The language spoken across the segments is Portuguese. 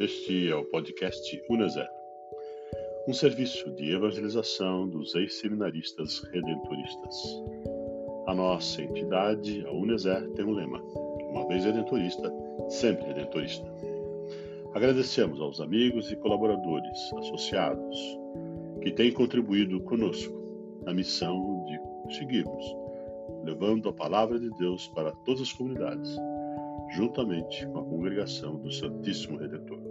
o podcast Uneser, um serviço de evangelização dos ex-seminaristas redentoristas. A nossa entidade, a Uneser, tem um lema: uma vez redentorista, sempre redentorista. Agradecemos aos amigos e colaboradores associados que têm contribuído conosco na missão de seguirmos, levando a palavra de Deus para todas as comunidades, juntamente com a congregação do Santíssimo Redentor.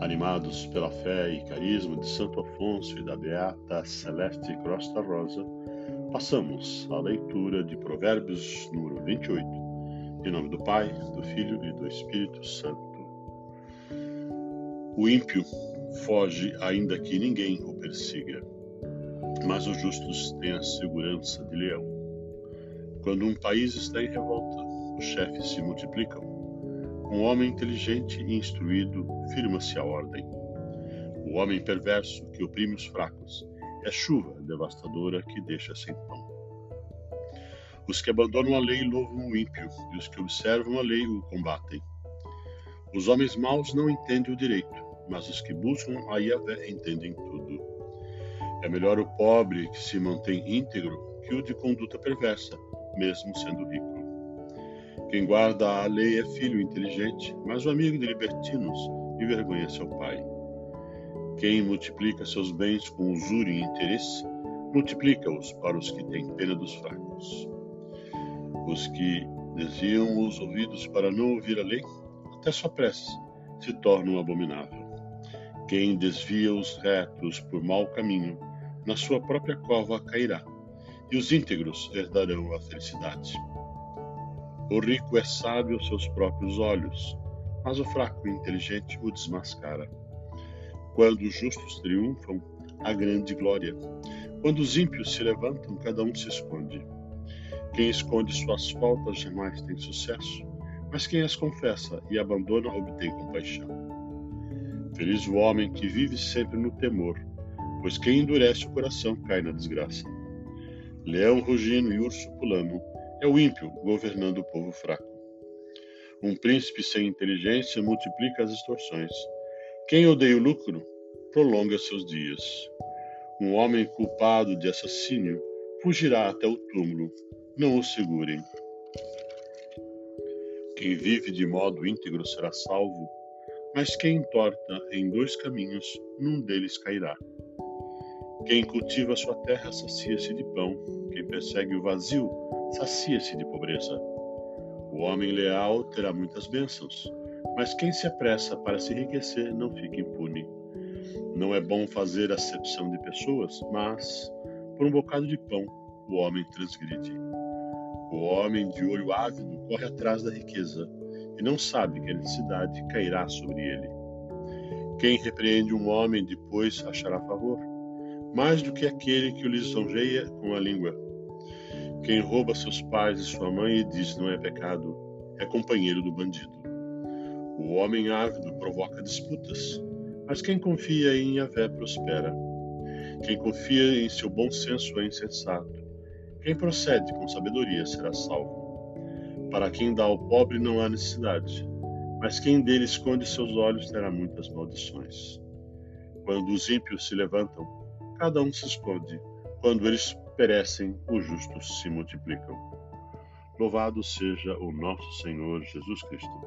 Animados pela fé e carisma de Santo Afonso e da Beata Celeste Crosta Rosa, passamos à leitura de Provérbios número 28, em nome do Pai, do Filho e do Espírito Santo. O ímpio foge ainda que ninguém o persiga, mas os justos têm a segurança de leão. Quando um país está em revolta, os chefes se multiplicam. Um homem inteligente e instruído firma-se a ordem. O homem perverso que oprime os fracos é chuva devastadora que deixa sem pão. Os que abandonam a lei louvam o ímpio, e os que observam a lei o combatem. Os homens maus não entendem o direito, mas os que buscam a Yahvé entendem tudo. É melhor o pobre que se mantém íntegro que o de conduta perversa, mesmo sendo rico. Quem guarda a lei é filho inteligente, mas o amigo de libertinos envergonha seu pai. Quem multiplica seus bens com usura e interesse, multiplica-os para os que têm pena dos fracos. Os que desviam os ouvidos para não ouvir a lei, até sua prece se tornam abominável. Quem desvia os retos por mau caminho, na sua própria cova cairá, e os íntegros herdarão a felicidade. O rico é sábio aos seus próprios olhos, mas o fraco e inteligente o desmascara. Quando os justos triunfam, há grande glória. Quando os ímpios se levantam, cada um se esconde. Quem esconde suas faltas jamais tem sucesso, mas quem as confessa e abandona obtém compaixão. Feliz o homem que vive sempre no temor, pois quem endurece o coração cai na desgraça. Leão rugindo e urso pulando é o ímpio governando o povo fraco. Um príncipe sem inteligência multiplica as extorsões. Quem odeia o lucro prolonga seus dias. Um homem culpado de assassínio fugirá até o túmulo. Não o segurem. Quem vive de modo íntegro será salvo, mas quem entorta em dois caminhos, num deles cairá. Quem cultiva sua terra sacia-se de pão, quem persegue o vazio sacia-se de pobreza. O homem leal terá muitas bênçãos, mas quem se apressa para se enriquecer não fica impune. Não é bom fazer acepção de pessoas, mas, por um bocado de pão, o homem transgride. O homem de olho ávido corre atrás da riqueza e não sabe que a necessidade cairá sobre ele. Quem repreende um homem depois achará favor, mais do que aquele que o lisonjeia com a língua. Quem rouba seus pais e sua mãe e diz não é pecado, é companheiro do bandido. O homem ávido provoca disputas, mas quem confia em Yahvé prospera. Quem confia em seu bom senso é insensato. Quem procede com sabedoria será salvo. Para quem dá ao pobre não há necessidade, mas quem dele esconde seus olhos terá muitas maldições. Quando os ímpios se levantam, cada um se esconde. Quando eles perecem, os justos se multiplicam. Louvado seja o nosso Senhor Jesus Cristo.